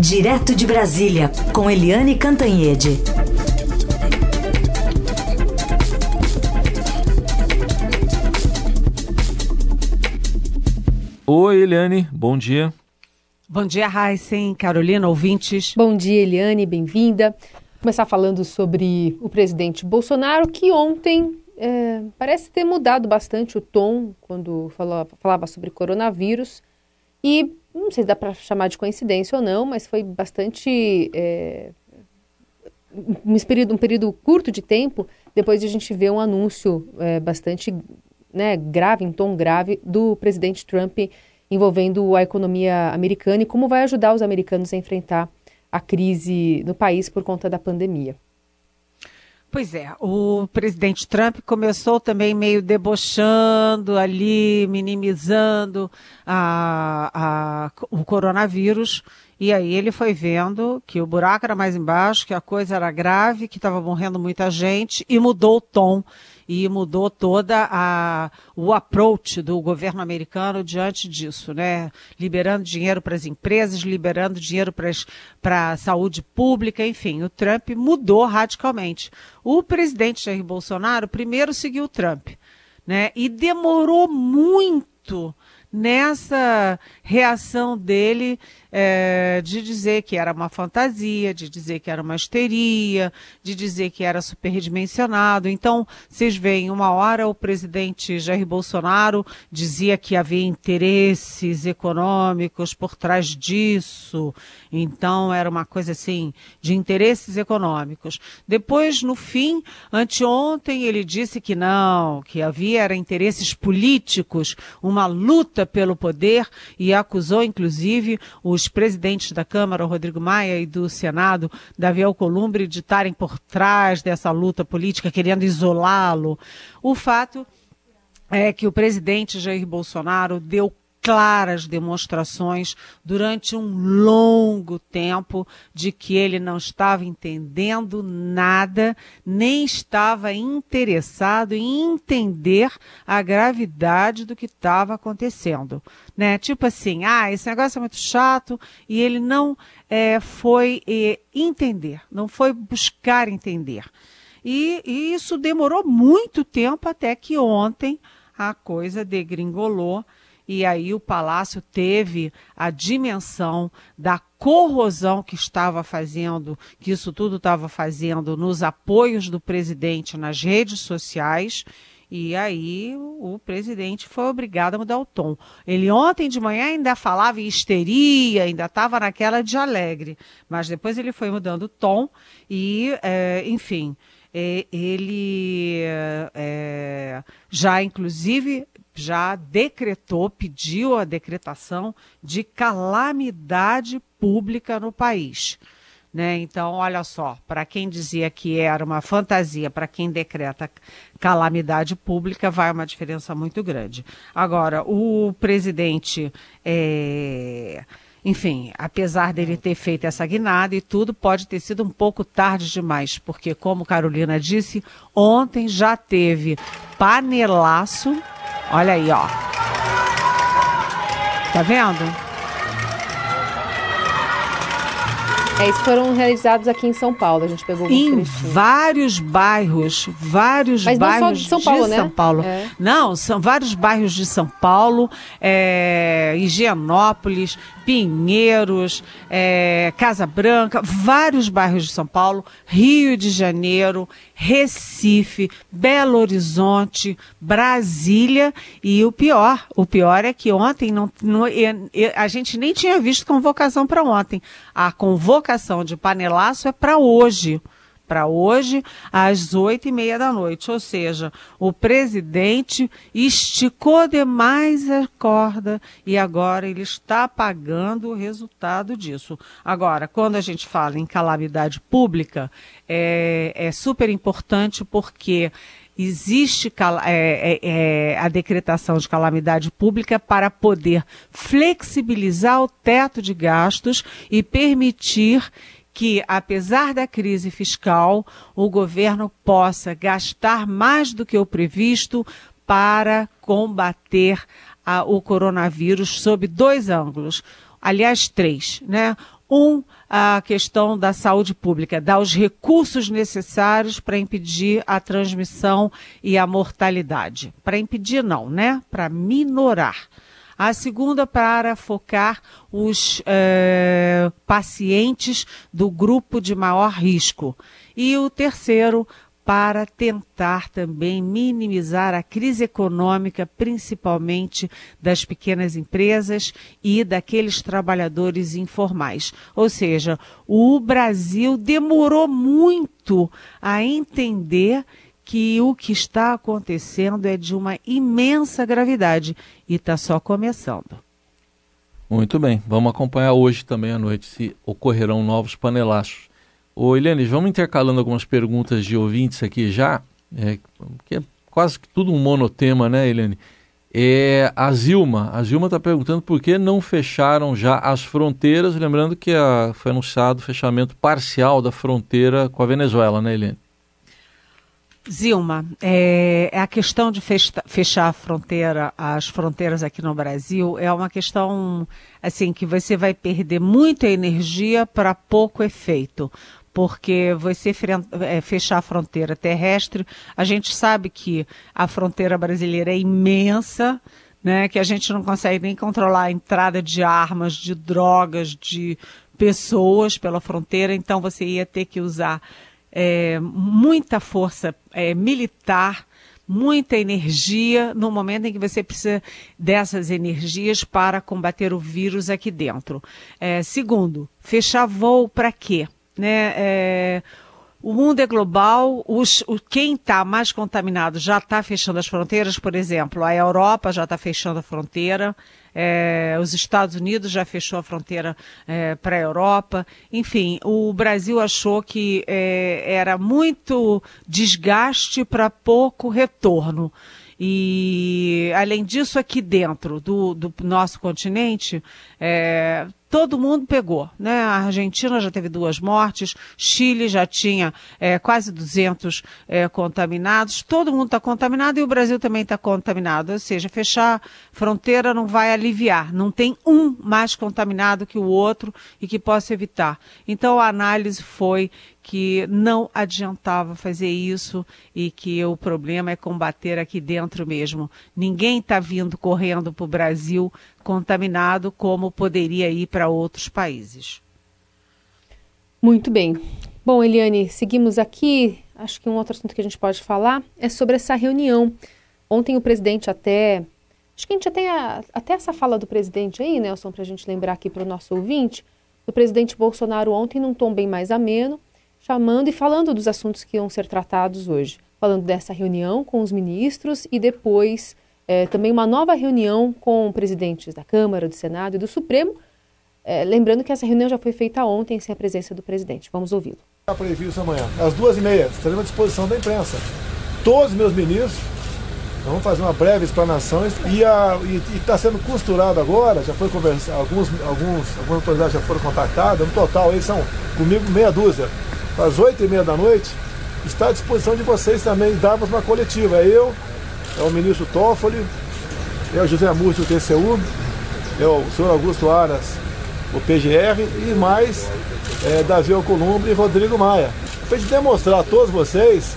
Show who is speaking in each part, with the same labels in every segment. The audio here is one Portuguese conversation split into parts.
Speaker 1: Direto de Brasília, com Eliane Cantanhede.
Speaker 2: Oi, Eliane, bom dia.
Speaker 3: Bom dia, Heisen, Carolina, ouvintes.
Speaker 4: Bom dia, Eliane, bem-vinda. Começar falando sobre o presidente Bolsonaro, que ontem é, parece ter mudado bastante o tom quando falava, falava sobre coronavírus. E não sei se dá para chamar de coincidência ou não, mas foi bastante. É, um, período, um período curto de tempo depois de a gente ver um anúncio é, bastante né, grave, em tom grave, do presidente Trump envolvendo a economia americana e como vai ajudar os americanos a enfrentar a crise no país por conta da pandemia.
Speaker 3: Pois é, o presidente Trump começou também meio debochando ali, minimizando a, a, o coronavírus, e aí ele foi vendo que o buraco era mais embaixo, que a coisa era grave, que estava morrendo muita gente, e mudou o tom e mudou toda a, o approach do governo americano diante disso, né? Liberando dinheiro para as empresas, liberando dinheiro para a saúde pública, enfim, o Trump mudou radicalmente. O presidente Jair Bolsonaro primeiro seguiu o Trump, né? E demorou muito nessa reação dele é, de dizer que era uma fantasia, de dizer que era uma histeria, de dizer que era superdimensionado. Então, vocês veem, uma hora o presidente Jair Bolsonaro dizia que havia interesses econômicos por trás disso. Então, era uma coisa assim, de interesses econômicos. Depois, no fim, anteontem, ele disse que não, que havia interesses políticos, uma luta pelo poder e acusou, inclusive, os presidentes da Câmara, Rodrigo Maia, e do Senado, Davi Alcolumbre, de estarem por trás dessa luta política, querendo isolá-lo. O fato é que o presidente Jair Bolsonaro deu claras demonstrações durante um longo tempo de que ele não estava entendendo nada, nem estava interessado em entender a gravidade do que estava acontecendo. Né? Tipo assim, ah, esse negócio é muito chato, e ele não é, foi é, entender, não foi buscar entender. E, e isso demorou muito tempo até que ontem a coisa degringolou e aí o palácio teve a dimensão da corrosão que estava fazendo, que isso tudo estava fazendo nos apoios do presidente nas redes sociais. E aí o presidente foi obrigado a mudar o tom. Ele ontem de manhã ainda falava em histeria, ainda estava naquela de alegre, mas depois ele foi mudando o tom e, é, enfim, é, ele é, já inclusive já decretou, pediu a decretação de calamidade pública no país. Né? Então, olha só, para quem dizia que era uma fantasia, para quem decreta calamidade pública, vai uma diferença muito grande. Agora, o presidente, é... enfim, apesar dele ter feito essa guinada e tudo, pode ter sido um pouco tarde demais, porque, como Carolina disse, ontem já teve panelaço Olha aí, ó. Tá vendo?
Speaker 4: É, esses foram realizados aqui em São Paulo, a gente pegou
Speaker 3: Em vários bairros, vários
Speaker 4: Mas
Speaker 3: bairros
Speaker 4: não só de São Paulo,
Speaker 3: de
Speaker 4: né?
Speaker 3: São Paulo.
Speaker 4: É.
Speaker 3: Não, são vários bairros de São Paulo, é, Higienópolis, Pinheiros, é, Casa Branca, vários bairros de São Paulo, Rio de Janeiro, Recife, Belo Horizonte, Brasília e o pior, o pior é que ontem não, não a gente nem tinha visto convocação para ontem. A convocação de panelaço é para hoje para hoje, às oito e meia da noite. Ou seja, o presidente esticou demais a corda e agora ele está pagando o resultado disso. Agora, quando a gente fala em calamidade pública, é, é super importante porque existe é, é, é, a decretação de calamidade pública para poder flexibilizar o teto de gastos e permitir que, apesar da crise fiscal, o governo possa gastar mais do que o previsto para combater a, o coronavírus sob dois ângulos. aliás, três, né? Um, a questão da saúde pública, dar os recursos necessários para impedir a transmissão e a mortalidade. Para impedir, não, né? Para minorar. A segunda, para focar os é, pacientes do grupo de maior risco. E o terceiro, para tentar também minimizar a crise econômica, principalmente das pequenas empresas e daqueles trabalhadores informais. Ou seja, o Brasil demorou muito a entender que o que está acontecendo é de uma imensa gravidade e está só começando.
Speaker 2: Muito bem, vamos acompanhar hoje também à noite se ocorrerão novos panelaços. Ô Eliane, vamos intercalando algumas perguntas de ouvintes aqui já, é, que é quase que tudo um monotema, né, Eliane? É, a Zilma, a Zilma está perguntando por que não fecharam já as fronteiras, lembrando que a, foi anunciado o fechamento parcial da fronteira com a Venezuela, né, Eliane?
Speaker 3: Zilma, é, a questão de fechar a fronteira, as fronteiras aqui no Brasil, é uma questão assim que você vai perder muita energia para pouco efeito porque você é, fechar a fronteira terrestre, a gente sabe que a fronteira brasileira é imensa, né, que a gente não consegue nem controlar a entrada de armas, de drogas, de pessoas pela fronteira, então você ia ter que usar é, muita força é, militar, muita energia no momento em que você precisa dessas energias para combater o vírus aqui dentro. É, segundo, fechar voo para quê? Né? É, o mundo é global, os, o, quem está mais contaminado já está fechando as fronteiras, por exemplo, a Europa já está fechando a fronteira, é, os Estados Unidos já fechou a fronteira é, para a Europa. Enfim, o Brasil achou que é, era muito desgaste para pouco retorno. E, além disso, aqui dentro do, do nosso continente, é, todo mundo pegou, né? A Argentina já teve duas mortes, Chile já tinha é, quase 200 é, contaminados, todo mundo está contaminado e o Brasil também está contaminado, ou seja, fechar fronteira não vai aliviar, não tem um mais contaminado que o outro e que possa evitar. Então a análise foi que não adiantava fazer isso e que o problema é combater aqui dentro mesmo. Ninguém está vindo correndo para o Brasil contaminado como poderia ir para outros países.
Speaker 4: Muito bem. Bom, Eliane, seguimos aqui. Acho que um outro assunto que a gente pode falar é sobre essa reunião. Ontem o presidente até. Acho que a gente já tem até essa fala do presidente aí, Nelson, para a gente lembrar aqui para o nosso ouvinte. O presidente Bolsonaro ontem, num tom bem mais ameno, chamando e falando dos assuntos que iam ser tratados hoje. Falando dessa reunião com os ministros e depois é, também uma nova reunião com presidentes da Câmara, do Senado e do Supremo. É, lembrando que essa reunião já foi feita ontem sem a presença do presidente. Vamos ouvi-lo.
Speaker 5: Está previsto amanhã, às duas e meia, estaremos à disposição da imprensa. Todos os meus ministros vamos fazer uma breve explanação e está sendo costurado agora, já foi conversado, alguns, alguns, algumas autoridades já foram contacadas, no total aí são comigo meia dúzia. Às oito e meia da noite, está à disposição de vocês também darmos uma coletiva. Eu, é o ministro Toffoli, é o José Múcio, do TCU, é o senhor Augusto Aras, o PGR, e mais é, Davi Alcolumbre e Rodrigo Maia. Para gente demonstrar a todos vocês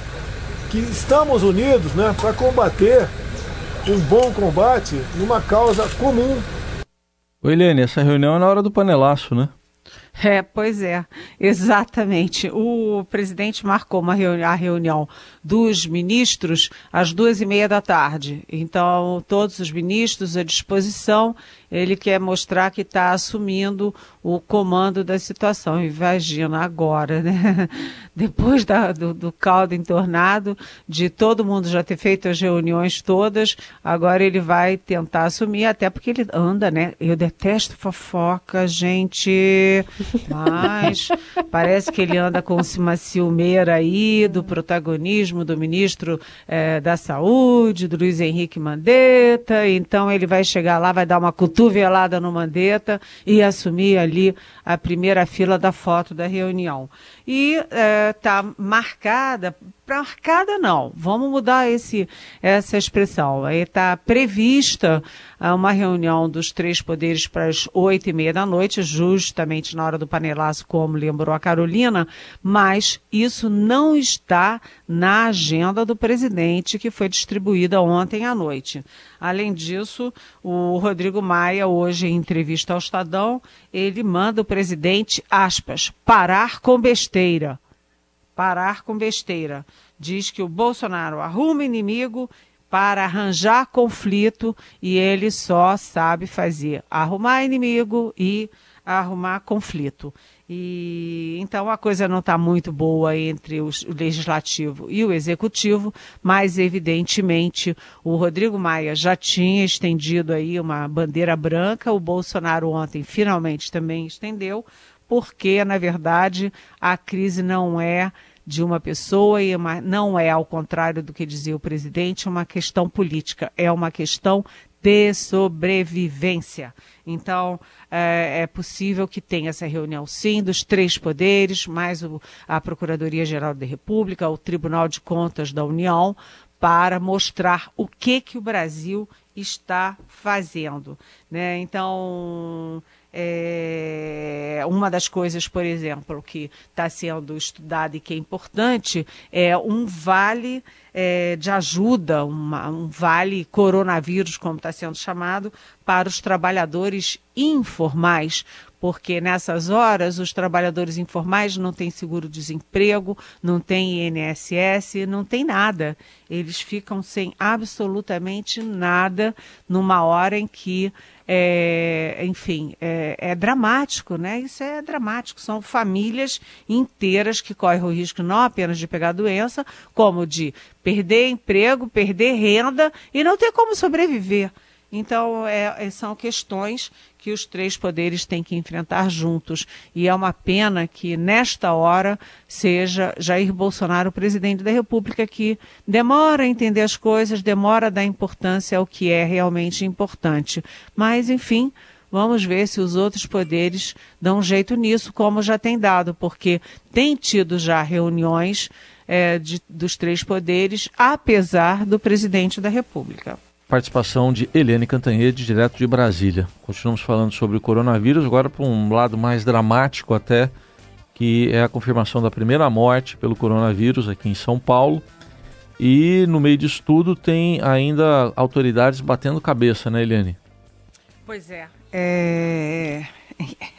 Speaker 5: que estamos unidos né, para combater um bom combate numa causa comum.
Speaker 2: Ô Helene, essa reunião é na hora do panelaço, né?
Speaker 3: É, pois é, exatamente. O presidente marcou uma reuni a reunião dos ministros às duas e meia da tarde. Então, todos os ministros à disposição ele quer mostrar que está assumindo o comando da situação. Imagina agora, né? Depois da, do, do caldo entornado, de todo mundo já ter feito as reuniões todas, agora ele vai tentar assumir, até porque ele anda, né? Eu detesto fofoca, gente, mas parece que ele anda com uma ciumeira aí do protagonismo do ministro eh, da Saúde, do Luiz Henrique Mandetta, então ele vai chegar lá, vai dar uma cultura cotovelada no Mandetta e assumir ali a primeira fila da foto da reunião. E está é, marcada marcada não. Vamos mudar esse, essa expressão. Está prevista ah, uma reunião dos três poderes para as oito e meia da noite, justamente na hora do panelaço, como lembrou a Carolina, mas isso não está na agenda do presidente que foi distribuída ontem à noite. Além disso, o Rodrigo Maia, hoje em entrevista ao Estadão, ele manda o presidente, aspas, parar com besteira parar com besteira. Diz que o Bolsonaro arruma inimigo para arranjar conflito e ele só sabe fazer arrumar inimigo e arrumar conflito. E então a coisa não está muito boa entre os, o legislativo e o executivo, mas evidentemente o Rodrigo Maia já tinha estendido aí uma bandeira branca, o Bolsonaro ontem finalmente também estendeu, porque, na verdade, a crise não é de uma pessoa e uma, não é, ao contrário do que dizia o presidente, uma questão política, é uma questão de sobrevivência. Então, é, é, possível que tenha essa reunião, sim, dos três poderes, mais a Procuradoria-Geral da República, o Tribunal de Contas da União, para mostrar o que, que o Brasil está fazendo. Né? Então, é, uma das coisas, por exemplo, que está sendo estudada e que é importante é um vale é, de ajuda, uma, um vale coronavírus, como está sendo chamado, para os trabalhadores informais, porque nessas horas os trabalhadores informais não têm seguro-desemprego, não têm INSS, não tem nada. Eles ficam sem absolutamente nada numa hora em que é, enfim, é, é, dramático, né? Isso é dramático. São famílias inteiras que correm o risco não apenas de pegar doença, como de perder emprego, perder renda e não ter como sobreviver. Então, é, é, são questões que os três poderes têm que enfrentar juntos. E é uma pena que, nesta hora, seja Jair Bolsonaro o presidente da República que demora a entender as coisas, demora a dar importância ao que é realmente importante. Mas, enfim. Vamos ver se os outros poderes dão jeito nisso, como já tem dado, porque tem tido já reuniões é, de, dos três poderes, apesar do presidente da República
Speaker 2: participação de Eliane Cantanhede, direto de Brasília. Continuamos falando sobre o coronavírus, agora para um lado mais dramático até, que é a confirmação da primeira morte pelo coronavírus aqui em São Paulo. E no meio disso tudo tem ainda autoridades batendo cabeça, né, Eliane?
Speaker 3: Pois é. É,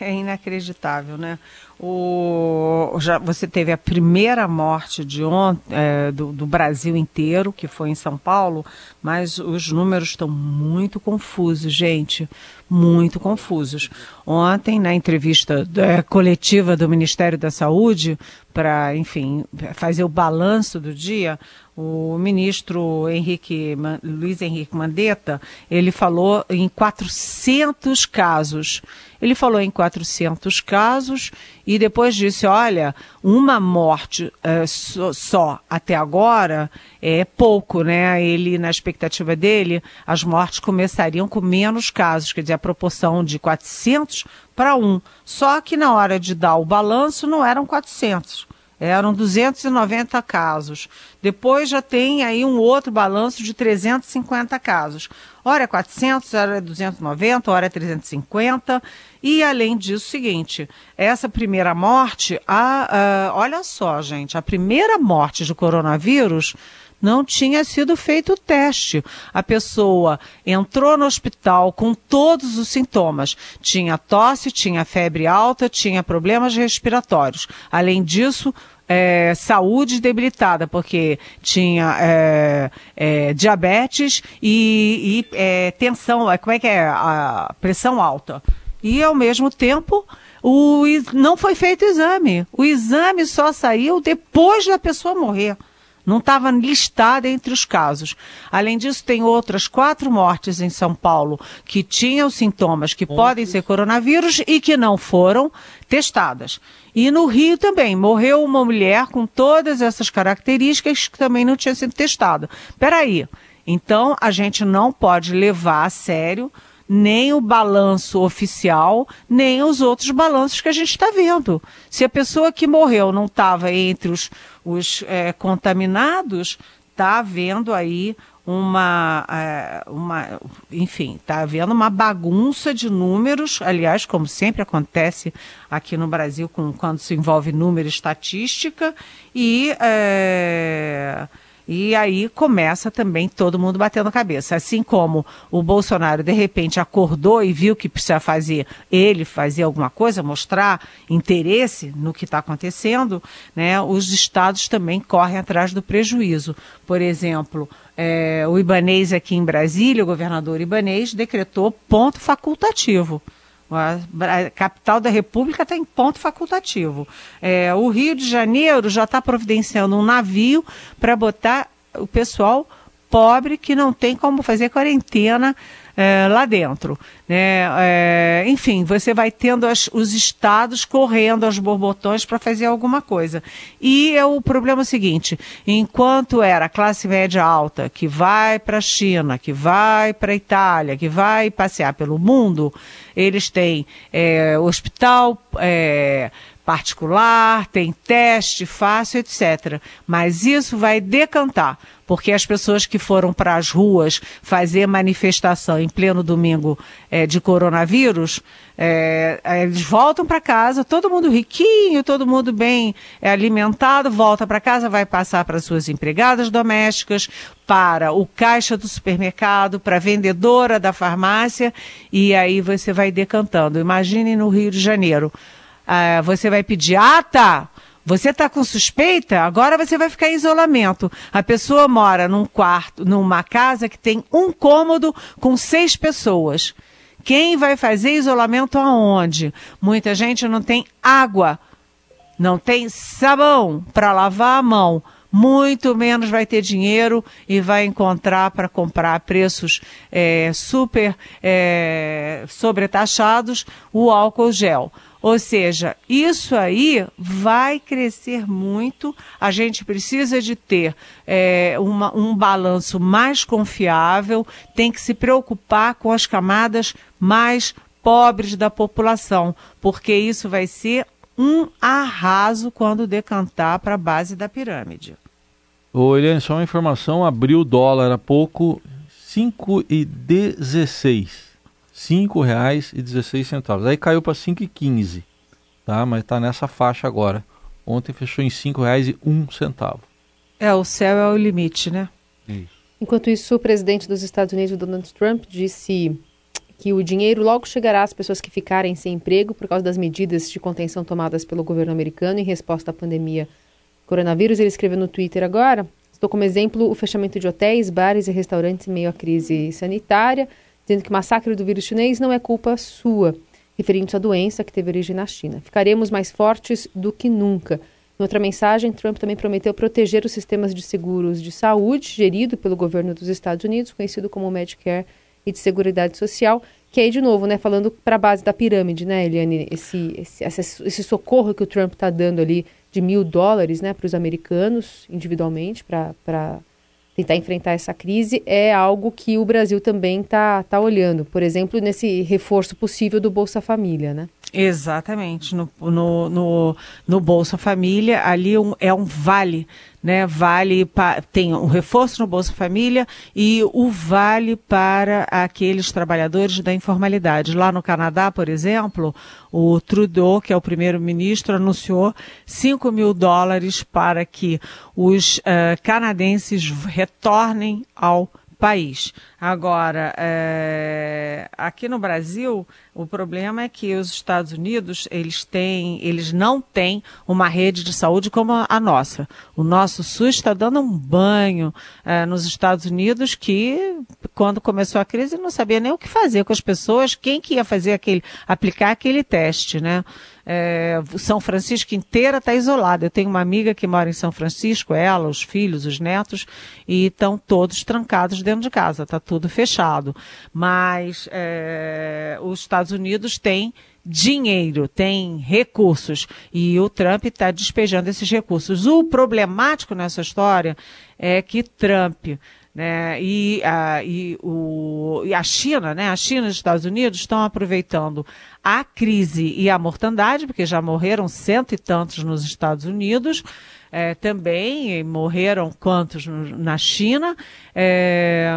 Speaker 3: é inacreditável, né? O, já, você teve a primeira morte de ontem, é, do, do, Brasil inteiro, que foi em São Paulo, mas os números estão muito confusos, gente, muito confusos. Ontem, na entrevista é, coletiva do Ministério da Saúde, para, enfim, fazer o balanço do dia, o ministro Henrique, Luiz Henrique Mandetta, ele falou em 400 casos. Ele falou em 400 casos e depois disse, olha, uma morte é, só, só, até agora é pouco, né? Ele, na expectativa dele, as mortes começariam com menos casos, quer dizer, a proporção de 400 para 1. Só que na hora de dar o balanço não eram 400 eram 290 casos. Depois já tem aí um outro balanço de 350 casos. Ora é 400, ora é 290, ora é 350. E além disso, seguinte, essa primeira morte, a, a, olha só, gente, a primeira morte de coronavírus não tinha sido feito o teste. A pessoa entrou no hospital com todos os sintomas. Tinha tosse, tinha febre alta, tinha problemas respiratórios. Além disso, é, saúde debilitada, porque tinha é, é, diabetes e, e é, tensão, é, como é que é? A pressão alta. E ao mesmo tempo, o, não foi feito o exame. O exame só saiu depois da pessoa morrer não estava listada entre os casos. Além disso, tem outras quatro mortes em São Paulo que tinham sintomas que podem ser coronavírus e que não foram testadas. E no Rio também, morreu uma mulher com todas essas características que também não tinha sido testada. Peraí, então a gente não pode levar a sério nem o balanço oficial, nem os outros balanços que a gente está vendo. Se a pessoa que morreu não estava entre os, os é, contaminados, está havendo aí uma, é, uma enfim, está havendo uma bagunça de números, aliás, como sempre acontece aqui no Brasil com, quando se envolve número e estatística, e é, e aí começa também todo mundo batendo cabeça. Assim como o Bolsonaro, de repente, acordou e viu que precisa fazer, ele fazer alguma coisa, mostrar interesse no que está acontecendo, né, os estados também correm atrás do prejuízo. Por exemplo, é, o Ibanês aqui em Brasília, o governador Ibanês, decretou ponto facultativo. A capital da República está em ponto facultativo. É, o Rio de Janeiro já está providenciando um navio para botar o pessoal pobre que não tem como fazer quarentena é, lá dentro. Né? É, enfim, você vai tendo as, os estados correndo aos borbotões para fazer alguma coisa. E é o problema é seguinte: enquanto era a classe média alta que vai para a China, que vai para a Itália, que vai passear pelo mundo, eles têm é, hospital. Particular, tem teste fácil, etc. Mas isso vai decantar, porque as pessoas que foram para as ruas fazer manifestação em pleno domingo é, de coronavírus, é, eles voltam para casa, todo mundo riquinho, todo mundo bem é, alimentado, volta para casa, vai passar para suas empregadas domésticas, para o caixa do supermercado, para a vendedora da farmácia, e aí você vai decantando. Imagine no Rio de Janeiro ah, você vai pedir, ah, tá, você está com suspeita? Agora você vai ficar em isolamento. A pessoa mora num quarto, numa casa que tem um cômodo com seis pessoas. Quem vai fazer isolamento aonde? Muita gente não tem água, não tem sabão para lavar a mão, muito menos vai ter dinheiro e vai encontrar para comprar a preços é, super é, sobretaxados o álcool gel. Ou seja, isso aí vai crescer muito. A gente precisa de ter é, uma, um balanço mais confiável, tem que se preocupar com as camadas mais pobres da população, porque isso vai ser um arraso quando decantar para a base da pirâmide.
Speaker 2: Ô, Eliane, só uma informação, abriu o dólar há pouco, 5,16 cinco reais e dezesseis centavos. Aí caiu para cinco e quinze, tá? Mas está nessa faixa agora. Ontem fechou em cinco reais e um centavo.
Speaker 3: É, o céu é o limite, né?
Speaker 4: Isso. Enquanto isso, o presidente dos Estados Unidos, Donald Trump, disse que o dinheiro logo chegará às pessoas que ficarem sem emprego por causa das medidas de contenção tomadas pelo governo americano em resposta à pandemia coronavírus. Ele escreveu no Twitter agora: Estou como exemplo o fechamento de hotéis, bares e restaurantes em meio à crise sanitária dizendo que o massacre do vírus chinês não é culpa sua, referindo-se à doença que teve origem na China. Ficaremos mais fortes do que nunca. Em outra mensagem, Trump também prometeu proteger os sistemas de seguros de saúde gerido pelo governo dos Estados Unidos, conhecido como Medicare e de Seguridade Social, que aí, de novo, né, falando para a base da pirâmide, né, Eliane, esse, esse, esse socorro que o Trump está dando ali de mil dólares né, para os americanos individualmente, para tentar enfrentar essa crise é algo que o Brasil também está tá olhando, por exemplo, nesse reforço possível do Bolsa Família, né?
Speaker 3: Exatamente. No, no, no, no Bolsa Família, ali um, é um vale né, vale pa, tem o reforço no Bolsa Família e o vale para aqueles trabalhadores da informalidade. Lá no Canadá, por exemplo, o Trudeau, que é o primeiro-ministro, anunciou 5 mil dólares para que os uh, canadenses retornem ao país. Agora, é, aqui no Brasil, o problema é que os Estados Unidos eles têm, eles não têm uma rede de saúde como a nossa. O nosso SUS está dando um banho é, nos Estados Unidos que, quando começou a crise, não sabia nem o que fazer com as pessoas, quem que ia fazer aquele, aplicar aquele teste, né? É, São Francisco inteira está isolada. Eu tenho uma amiga que mora em São Francisco, ela, os filhos, os netos, e estão todos trancados dentro de casa, está tudo fechado. Mas é, os Estados Unidos têm dinheiro, tem recursos e o Trump está despejando esses recursos. O problemático nessa história é que Trump Né? E, a, e, o, e a China, né? a China e os Estados Unidos estão aproveitando a crise e a mortandade, porque já morreram cento e tantos nos Estados Unidos, é, também morreram quantos na China. É,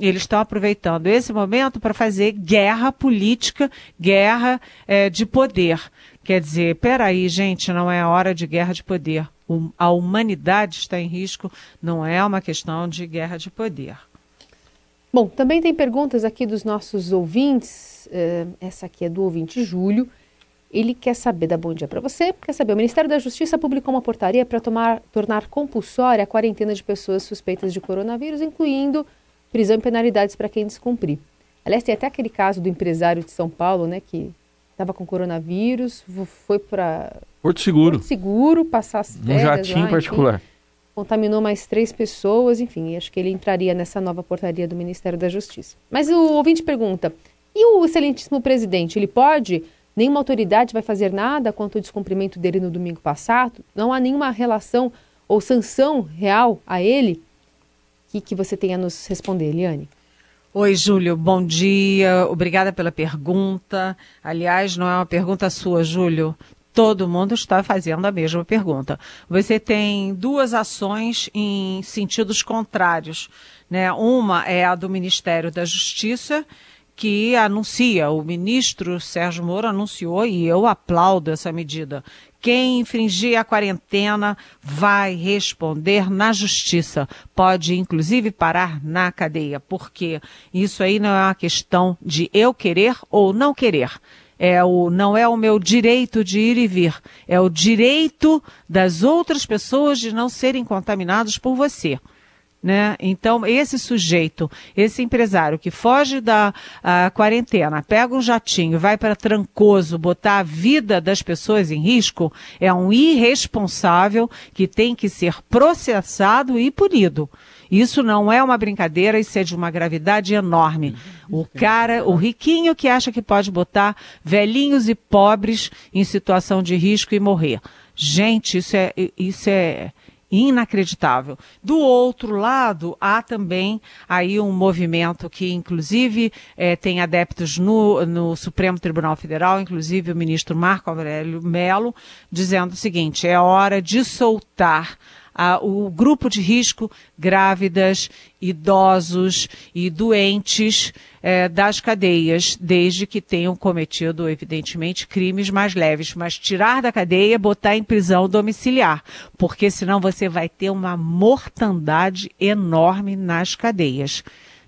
Speaker 3: eles estão aproveitando esse momento para fazer guerra política, guerra é, de poder. Quer dizer, peraí, gente, não é hora de guerra de poder a humanidade está em risco, não é uma questão de guerra de poder.
Speaker 4: Bom, também tem perguntas aqui dos nossos ouvintes. Eh, essa aqui é do ouvinte Júlio. Ele quer saber, dá bom dia para você, quer saber, o Ministério da Justiça publicou uma portaria para tornar compulsória a quarentena de pessoas suspeitas de coronavírus, incluindo prisão e penalidades para quem descumprir. Aliás, tem até aquele caso do empresário de São Paulo, né, que estava com coronavírus, foi para
Speaker 2: Porto Seguro.
Speaker 4: Porto Seguro, passar as
Speaker 2: Um jatinho lá, particular. Enfim,
Speaker 4: contaminou mais três pessoas, enfim, acho que ele entraria nessa nova portaria do Ministério da Justiça. Mas o ouvinte pergunta, e o excelentíssimo presidente, ele pode, nenhuma autoridade vai fazer nada quanto ao descumprimento dele no domingo passado? Não há nenhuma relação ou sanção real a ele? O que, que você tem a nos responder, Eliane?
Speaker 3: Oi, Júlio, bom dia. Obrigada pela pergunta. Aliás, não é uma pergunta sua, Júlio todo mundo está fazendo a mesma pergunta. Você tem duas ações em sentidos contrários. Né? Uma é a do Ministério da Justiça, que anuncia, o ministro Sérgio Moro anunciou, e eu aplaudo essa medida. Quem infringir a quarentena vai responder na justiça. Pode, inclusive, parar na cadeia, porque isso aí não é uma questão de eu querer ou não querer é o, não é o meu direito de ir e vir, é o direito das outras pessoas de não serem contaminados por você. Né? Então, esse sujeito, esse empresário que foge da quarentena, pega um jatinho, vai para Trancoso, botar a vida das pessoas em risco, é um irresponsável que tem que ser processado e punido. Isso não é uma brincadeira, isso é de uma gravidade enorme. O cara, o riquinho que acha que pode botar velhinhos e pobres em situação de risco e morrer. Gente, isso é, isso é inacreditável. Do outro lado, há também aí um movimento que, inclusive, é, tem adeptos no, no, Supremo Tribunal Federal, inclusive o ministro Marco Aurélio Melo, dizendo o seguinte: é hora de soltar o grupo de risco, grávidas, idosos e doentes é, das cadeias, desde que tenham cometido, evidentemente, crimes mais leves. Mas tirar da cadeia, botar em prisão domiciliar, porque senão você vai ter uma mortandade enorme nas cadeias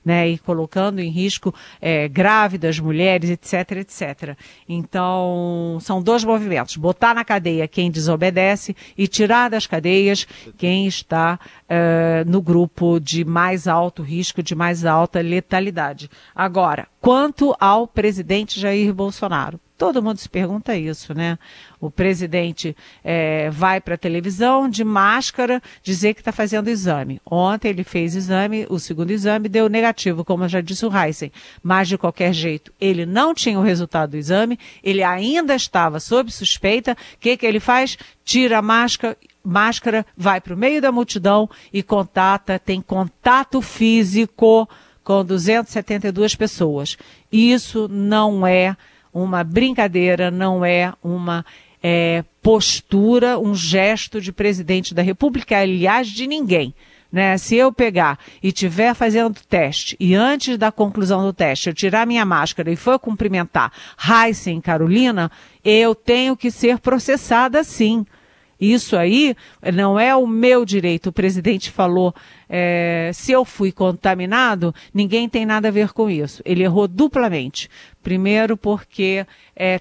Speaker 3: né, e colocando em risco é, grávidas, mulheres, etc, etc. Então, são dois movimentos: botar na cadeia quem desobedece e tirar das cadeias quem está é, no grupo de mais alto risco, de mais alta letalidade. Agora, quanto ao presidente Jair Bolsonaro, Todo mundo se pergunta isso, né? O presidente é, vai para a televisão de máscara dizer que está fazendo exame. Ontem ele fez exame, o segundo exame deu negativo, como já disse o Heisen. Mas, de qualquer jeito, ele não tinha o resultado do exame, ele ainda estava sob suspeita. O que, que ele faz? Tira a máscara, máscara vai para o meio da multidão e contata, tem contato físico com 272 pessoas. Isso não é uma brincadeira, não é uma é, postura, um gesto de presidente da República, aliás, de ninguém. Né? Se eu pegar e estiver fazendo teste e antes da conclusão do teste eu tirar minha máscara e for cumprimentar Heisen Carolina, eu tenho que ser processada sim. Isso aí não é o meu direito. O presidente falou: é, se eu fui contaminado, ninguém tem nada a ver com isso. Ele errou duplamente. Primeiro, porque é,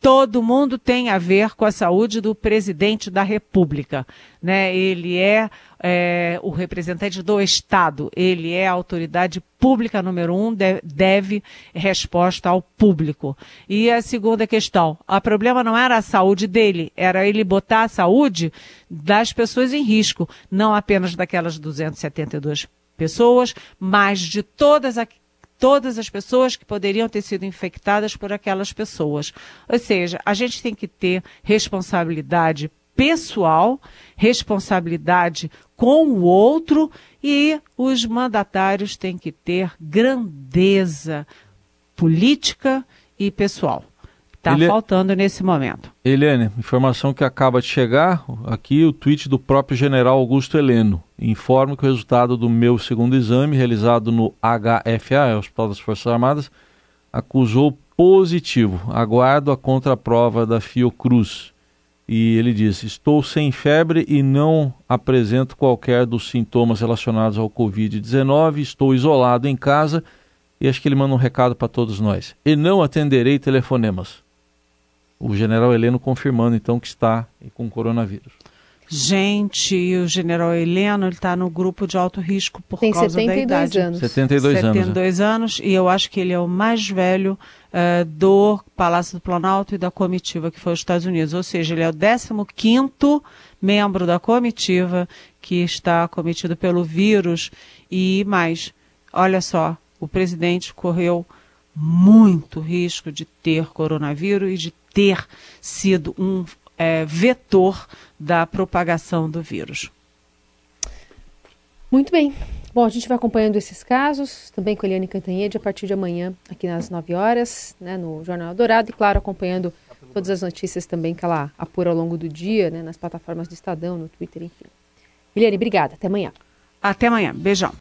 Speaker 3: todo mundo tem a ver com a saúde do presidente da República. Né? Ele é, é, o representante do Estado, ele é a autoridade pública número um, de, deve resposta ao público. E a segunda questão, o problema não era a saúde dele, era ele botar a saúde das pessoas em risco, não apenas daquelas 272 pessoas, mas de todas todas as pessoas que poderiam ter sido infectadas por aquelas pessoas. Ou seja, a gente tem que ter responsabilidade pessoal, responsabilidade com o outro e os mandatários têm que ter grandeza política e pessoal. Está Ele... faltando nesse momento.
Speaker 2: Eliane, informação que acaba de chegar, aqui o tweet do próprio general Augusto Heleno. Informo que o resultado do meu segundo exame, realizado no HFA, é Hospital das Forças Armadas, acusou positivo. Aguardo a contraprova da Fiocruz. E ele diz: Estou sem febre e não apresento qualquer dos sintomas relacionados ao Covid-19, estou isolado em casa e acho que ele manda um recado para todos nós. E não atenderei telefonemas. O general Heleno confirmando então que está com coronavírus.
Speaker 3: Gente, o general Heleno está no grupo de alto risco por Tem causa da idade.
Speaker 4: Anos.
Speaker 2: 72 anos.
Speaker 3: 72 anos. E eu acho que ele é o mais velho uh, do Palácio do Planalto e da comitiva que foi os Estados Unidos. Ou seja, ele é o 15 membro da comitiva que está cometido pelo vírus. E mais, olha só, o presidente correu muito risco de ter coronavírus e de ter sido um é, vetor da propagação do vírus.
Speaker 4: Muito bem. Bom, a gente vai acompanhando esses casos, também com a Eliane Cantanhede, a partir de amanhã, aqui nas 9 horas, né, no Jornal Dourado, e claro, acompanhando todas as notícias também que ela apura ao longo do dia, né, nas plataformas do Estadão, no Twitter, enfim. Eliane, obrigada. Até amanhã.
Speaker 3: Até amanhã. Beijão.